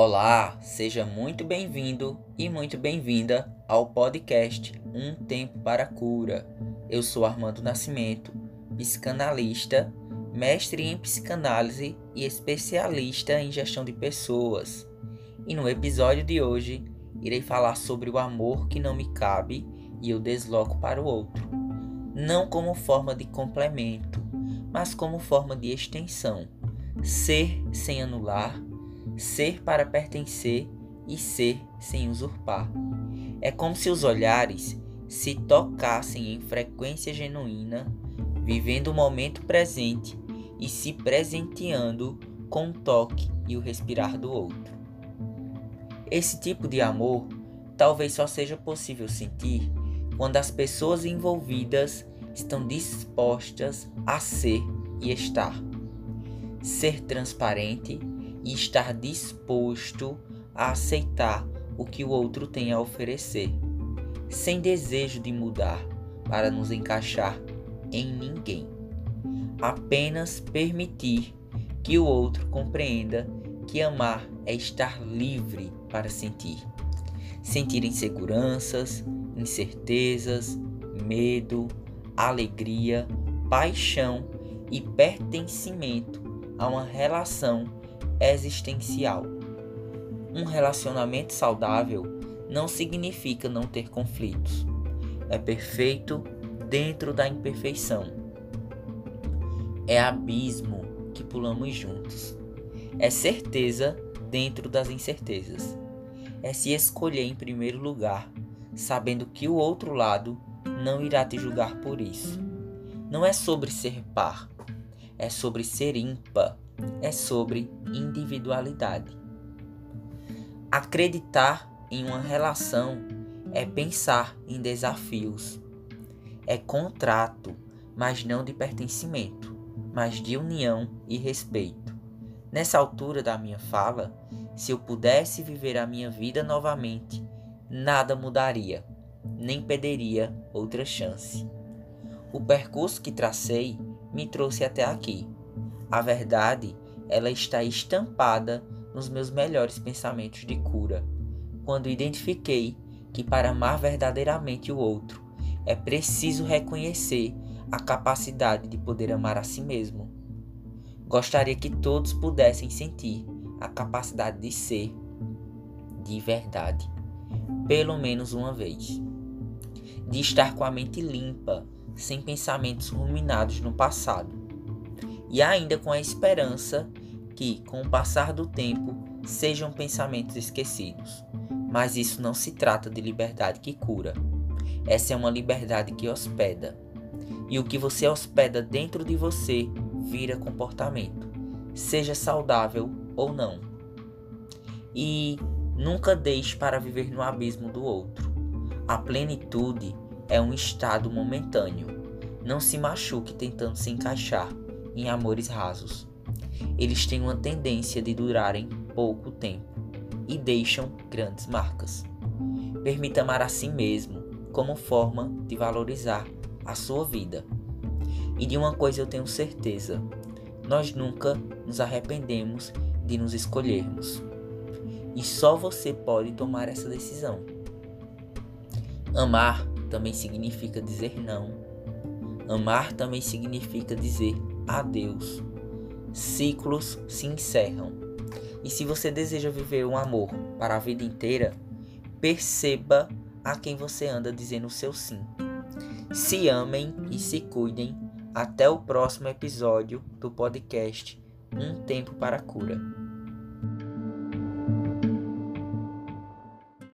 Olá, seja muito bem-vindo e muito bem-vinda ao podcast Um Tempo para a Cura. Eu sou Armando Nascimento, psicanalista, mestre em psicanálise e especialista em gestão de pessoas. E no episódio de hoje, irei falar sobre o amor que não me cabe e eu desloco para o outro. Não como forma de complemento, mas como forma de extensão. Ser sem anular ser para pertencer e ser sem usurpar. É como se os olhares se tocassem em frequência genuína, vivendo o momento presente e se presenteando com o toque e o respirar do outro. Esse tipo de amor talvez só seja possível sentir quando as pessoas envolvidas estão dispostas a ser e estar. Ser transparente e estar disposto a aceitar o que o outro tem a oferecer, sem desejo de mudar para nos encaixar em ninguém. Apenas permitir que o outro compreenda que amar é estar livre para sentir. Sentir inseguranças, incertezas, medo, alegria, paixão e pertencimento a uma relação existencial. Um relacionamento saudável não significa não ter conflitos. É perfeito dentro da imperfeição. É abismo que pulamos juntos. É certeza dentro das incertezas. É se escolher em primeiro lugar, sabendo que o outro lado não irá te julgar por isso. Não é sobre ser par, é sobre ser ímpar é sobre individualidade. Acreditar em uma relação é pensar em desafios. É contrato, mas não de pertencimento, mas de união e respeito. Nessa altura da minha fala, se eu pudesse viver a minha vida novamente, nada mudaria, nem perderia outra chance. O percurso que tracei me trouxe até aqui a verdade, ela está estampada nos meus melhores pensamentos de cura, quando identifiquei que para amar verdadeiramente o outro, é preciso reconhecer a capacidade de poder amar a si mesmo. Gostaria que todos pudessem sentir a capacidade de ser de verdade, pelo menos uma vez. De estar com a mente limpa, sem pensamentos ruminados no passado e ainda com a esperança que, com o passar do tempo, sejam pensamentos esquecidos. Mas isso não se trata de liberdade que cura. Essa é uma liberdade que hospeda. E o que você hospeda dentro de você vira comportamento, seja saudável ou não. E nunca deixe para viver no abismo do outro. A plenitude é um estado momentâneo. Não se machuque tentando se encaixar em amores rasos. Eles têm uma tendência de durarem pouco tempo e deixam grandes marcas. Permita amar a si mesmo como forma de valorizar a sua vida. E de uma coisa eu tenho certeza: nós nunca nos arrependemos de nos escolhermos. E só você pode tomar essa decisão. Amar também significa dizer não. Amar também significa dizer a Deus. Ciclos se encerram. E se você deseja viver um amor para a vida inteira, perceba a quem você anda dizendo o seu sim. Se amem e se cuidem. Até o próximo episódio do podcast Um Tempo para a Cura.